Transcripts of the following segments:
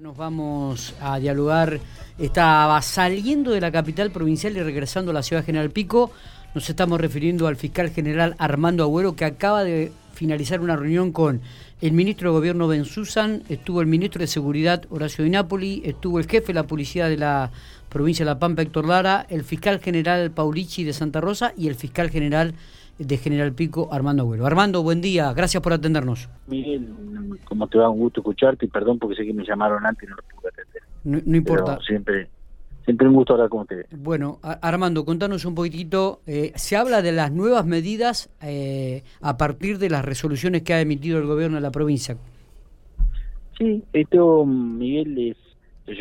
Nos vamos a dialogar. Estaba saliendo de la capital provincial y regresando a la ciudad General Pico. Nos estamos refiriendo al fiscal general Armando Agüero, que acaba de finalizar una reunión con el ministro de Gobierno Ben Susan, estuvo el ministro de Seguridad Horacio Di Napoli, estuvo el jefe de la policía de la provincia de La Pampa Héctor Lara, el fiscal general Paulici de Santa Rosa y el fiscal general de General Pico Armando Agüero. Armando, buen día, gracias por atendernos. Miguel, como te va un gusto escucharte y perdón porque sé que me llamaron antes y no lo pude atender. No, importa. siempre, siempre un gusto hablar con ustedes. Bueno, Armando, contanos un poquitito. Eh, se habla de las nuevas medidas eh, a partir de las resoluciones que ha emitido el gobierno de la provincia. Sí, esto, Miguel, es,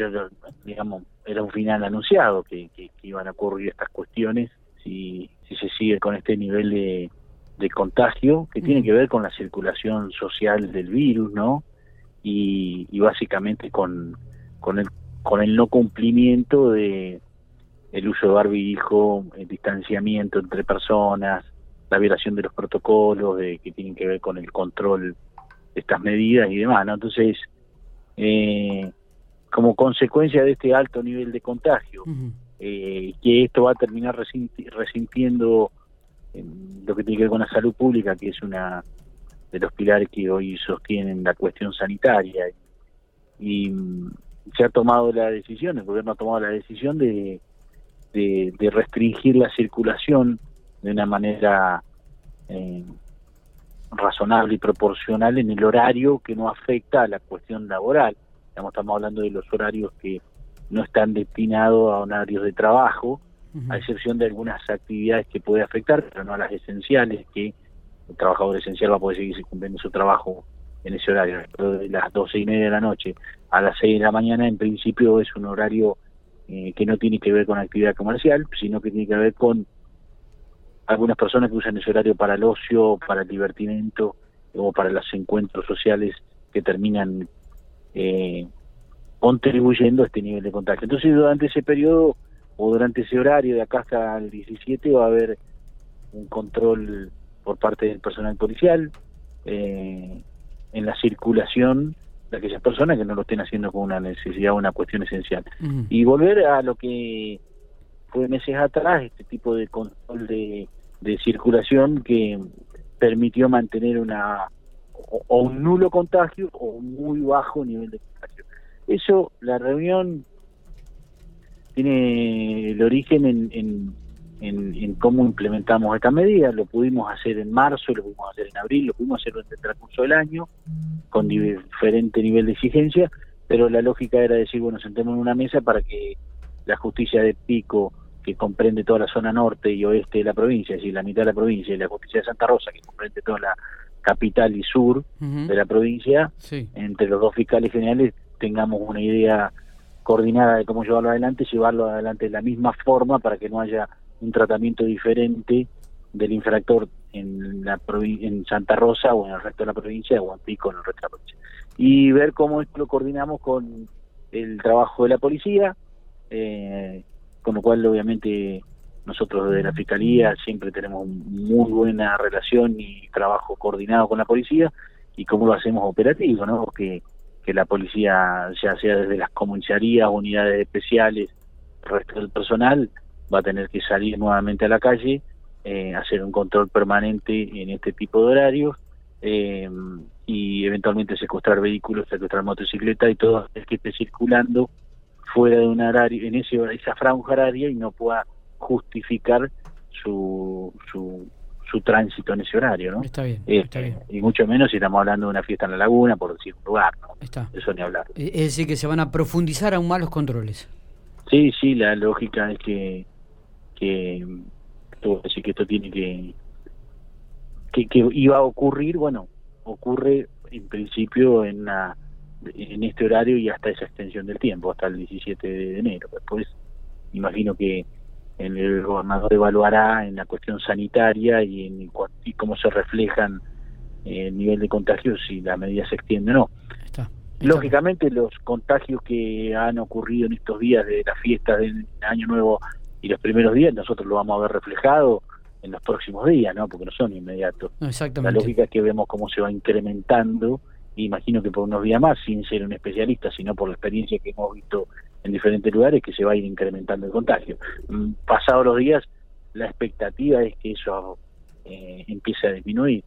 digamos, era un final anunciado que, que, iban a ocurrir estas cuestiones si, si se sigue con este nivel de, de contagio que tiene que ver con la circulación social del virus, ¿no? Y, básicamente con, con, el, con el no cumplimiento de el uso de barbijo, el distanciamiento entre personas, la violación de los protocolos de, que tienen que ver con el control de estas medidas y demás, ¿no? Entonces, eh, como consecuencia de este alto nivel de contagio, eh, que esto va a terminar resintiendo lo que tiene que ver con la salud pública, que es una de los pilares que hoy sostienen la cuestión sanitaria. Y, se ha tomado la decisión, el gobierno ha tomado la decisión de, de, restringir la circulación de una manera eh, razonable y proporcional en el horario que no afecta a la cuestión laboral. Estamos, estamos hablando de los horarios que no están destinados a horarios de trabajo, a excepción de algunas actividades que puede afectar, pero no a las esenciales, que el trabajador esencial va a poder seguir cumpliendo su trabajo en ese horario. De las doce y media de la noche a las seis de la mañana, en principio, es un horario eh, que no tiene que ver con actividad comercial, sino que tiene que ver con algunas personas que usan ese horario para el ocio, para el divertimento o para los encuentros sociales que terminan eh, contribuyendo a este nivel de contagio. Entonces, durante ese periodo o durante ese horario de acá hasta el 17 va a haber un control por parte del personal policial eh, en la circulación de aquellas personas que no lo estén haciendo con una necesidad o una cuestión esencial. Y volver a lo que fue meses atrás, este tipo de control de, circulación que permitió mantener una o, un nulo contagio o un muy bajo nivel de contagio. Eso, la reunión tiene el origen en, en, cómo implementamos esta medida. Lo pudimos hacer en marzo, lo pudimos hacer en abril, lo pudimos hacer durante el transcurso del año, con diferente nivel de exigencia, pero la lógica era decir, bueno, sentemos en una mesa para que la justicia de Pico, que comprende toda la zona norte y oeste de la provincia, es decir, la mitad de la provincia, y la justicia de Santa Rosa, que comprende toda la capital y sur de la provincia, entre los dos fiscales generales tengamos una idea coordinada de cómo llevarlo adelante, llevarlo adelante de la misma forma para que no haya un tratamiento diferente del infractor en la en Santa Rosa o en el resto de la provincia o en Pico en el resto de la provincia. Y ver cómo esto lo coordinamos con el trabajo de la policía, eh, con lo cual obviamente nosotros desde la Fiscalía siempre tenemos muy buena relación y trabajo coordinado con la policía y cómo lo hacemos operativo, ¿no? Que la policía, ya sea desde las comisarías, unidades especiales, el resto del personal, va a tener que salir nuevamente a la calle, eh, hacer un control permanente en este tipo de horarios eh, y eventualmente secuestrar vehículos, secuestrar motocicletas y todo el que esté circulando fuera de un horario, en ese, esa franja horaria y no pueda justificar su, su, su tránsito en ese horario, ¿no? Está bien, está bien. Y mucho menos si estamos hablando de una fiesta en la laguna, por decir un lugar, ¿no? Está. Eso ni hablar. Eh, es decir, que se van a profundizar aún más los controles. Sí, sí, la lógica es que, que, decir que esto tiene que, que, que iba a ocurrir, bueno, ocurre en principio en, la, en este horario y hasta esa extensión del tiempo, hasta el 17 de enero. Después, imagino que el gobernador evaluará en la cuestión sanitaria y en cómo se reflejan eh, el nivel de contagios si la medida se extiende o no. Lógicamente los contagios que han ocurrido en estos días de las fiestas del Año Nuevo y los primeros días, nosotros lo vamos a ver reflejado en los próximos días, ¿no? Porque no son inmediatos. Exactamente. La lógica es que vemos cómo se va incrementando imagino que por unos días más, sin ser un especialista, sino por la experiencia que hemos visto en diferentes lugares, que se va a ir incrementando el contagio. Mm, pasados los días, la expectativa es que eso eh, empiece a disminuir.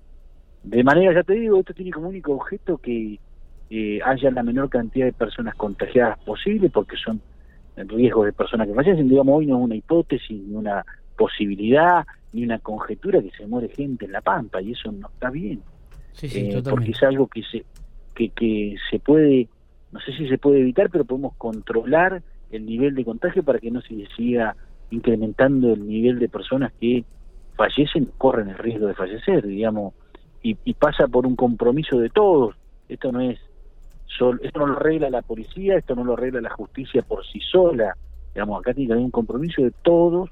De manera, ya te digo, esto tiene como único objeto que eh, haya la menor cantidad de personas contagiadas posible, porque son riesgos de personas que fallecen. Digamos, hoy no es una hipótesis, ni una posibilidad, ni una conjetura que se muere gente en la pampa, y eso no está bien. Eh, porque es algo que se, que, que se puede, no sé si se puede evitar, pero podemos controlar el nivel de contagio para que no se siga incrementando el nivel de personas que fallecen, corren el riesgo de fallecer, digamos, y, pasa por un compromiso de todos. Esto no es esto no lo arregla la policía, esto no lo arregla la justicia por sí sola. Digamos, acá tiene que haber un compromiso de todos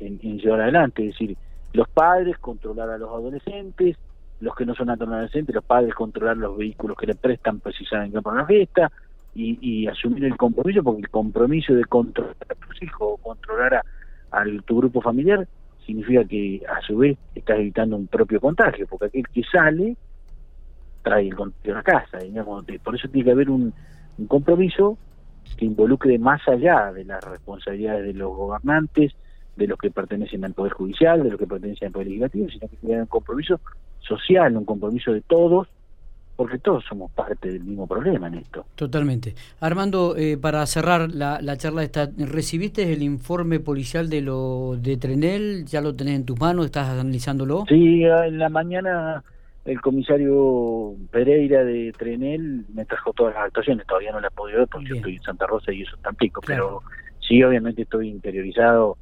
en, llevar adelante, es decir, los padres controlar a los adolescentes, los que no son adolescentes, los padres controlar los vehículos que le prestan pues si saben que van a una fiesta y, y, asumir el compromiso, porque el compromiso de controlar a tus hijos o controlar a tu grupo familiar significa que a su vez estás evitando un propio contagio, porque aquel que sale trae el contagio a la casa, digamos, por eso tiene que haber un, un compromiso que involucre más allá de las responsabilidades de los gobernantes, de los que pertenecen al Poder Judicial, de los que pertenecen al Poder Legislativo, sino que tiene un compromiso social, un compromiso de todos, porque todos somos parte del mismo problema en esto. Totalmente. Armando, eh, para cerrar la, la charla esta, ¿recibiste el informe policial de lo de Trenel? ¿Ya lo tenés en tus manos? ¿Estás analizándolo? Sí, en la mañana el comisario Pereira de Trenel me trajo todas las actuaciones, todavía no las he podido ver porque yo estoy en Santa Rosa y eso tan pico, pero sí, obviamente estoy interiorizado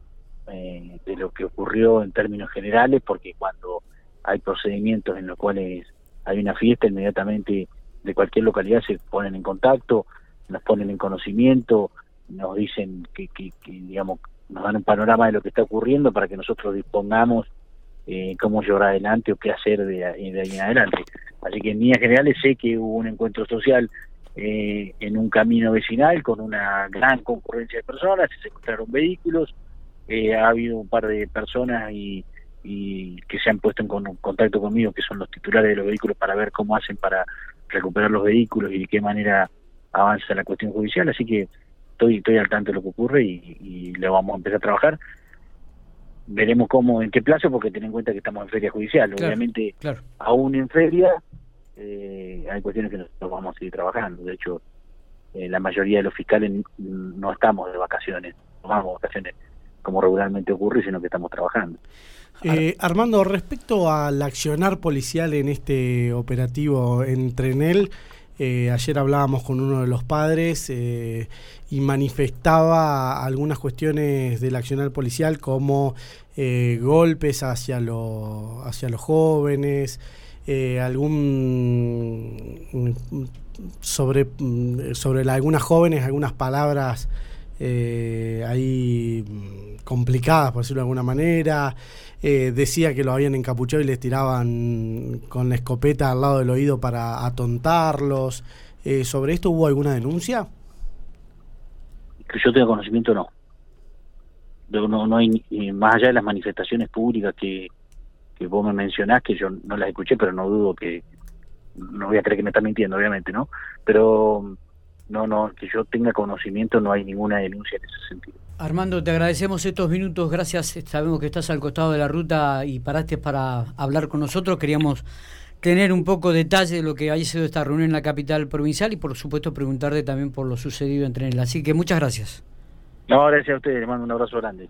eh, de lo que ocurrió en términos generales, porque cuando hay procedimientos en los cuales hay una fiesta, inmediatamente de cualquier localidad se ponen en contacto, nos ponen en conocimiento, nos dicen que, que, digamos, nos dan un panorama de lo que está ocurriendo para que nosotros dispongamos eh, cómo llevar adelante o qué hacer de, ahí en adelante. Así que en líneas generales sé que hubo un encuentro social eh, en un camino vecinal con una gran concurrencia de personas, se secuestraron vehículos, eh, ha habido un par de personas y y que se han puesto en contacto conmigo, que son los titulares de los vehículos, para ver cómo hacen para recuperar los vehículos y de qué manera avanza la cuestión judicial. Así que estoy, estoy al tanto de lo que ocurre y, y le vamos a empezar a trabajar. Veremos cómo, en qué plazo, porque ten en cuenta que estamos en feria judicial. Obviamente, aún en feria eh, hay cuestiones que nosotros vamos a seguir trabajando. De hecho, eh, la mayoría de los fiscales no estamos de vacaciones, no vamos de vacaciones como regularmente ocurre, sino que estamos trabajando. Eh, Armando, respecto al accionar policial en este operativo en Trenel, eh, ayer hablábamos con uno de los padres eh, y manifestaba algunas cuestiones del accionar policial como golpes hacia, lo, hacia los jóvenes, algún sobre, sobre algunas jóvenes, algunas palabras ahí complicadas, por decirlo de alguna manera. Eh, decía que lo habían encapuchado y les tiraban con la escopeta al lado del oído para atontarlos. Eh, ¿Sobre esto hubo alguna denuncia? Que yo tenga conocimiento, no. No, no hay, más allá de las manifestaciones públicas que, vos me mencionás, que yo no las escuché, pero no dudo que, no voy a creer que me está mintiendo, obviamente, ¿no? Pero no, no, que yo tenga conocimiento, no hay ninguna denuncia en ese sentido. Armando, te agradecemos estos minutos, gracias. Sabemos que estás al costado de la ruta y paraste para hablar con nosotros. Queríamos tener un poco de detalle de lo que haya sido esta reunión en la capital provincial y por supuesto preguntarte también por lo sucedido entre él. Así que muchas gracias. No, gracias a ustedes, le mando un abrazo grande.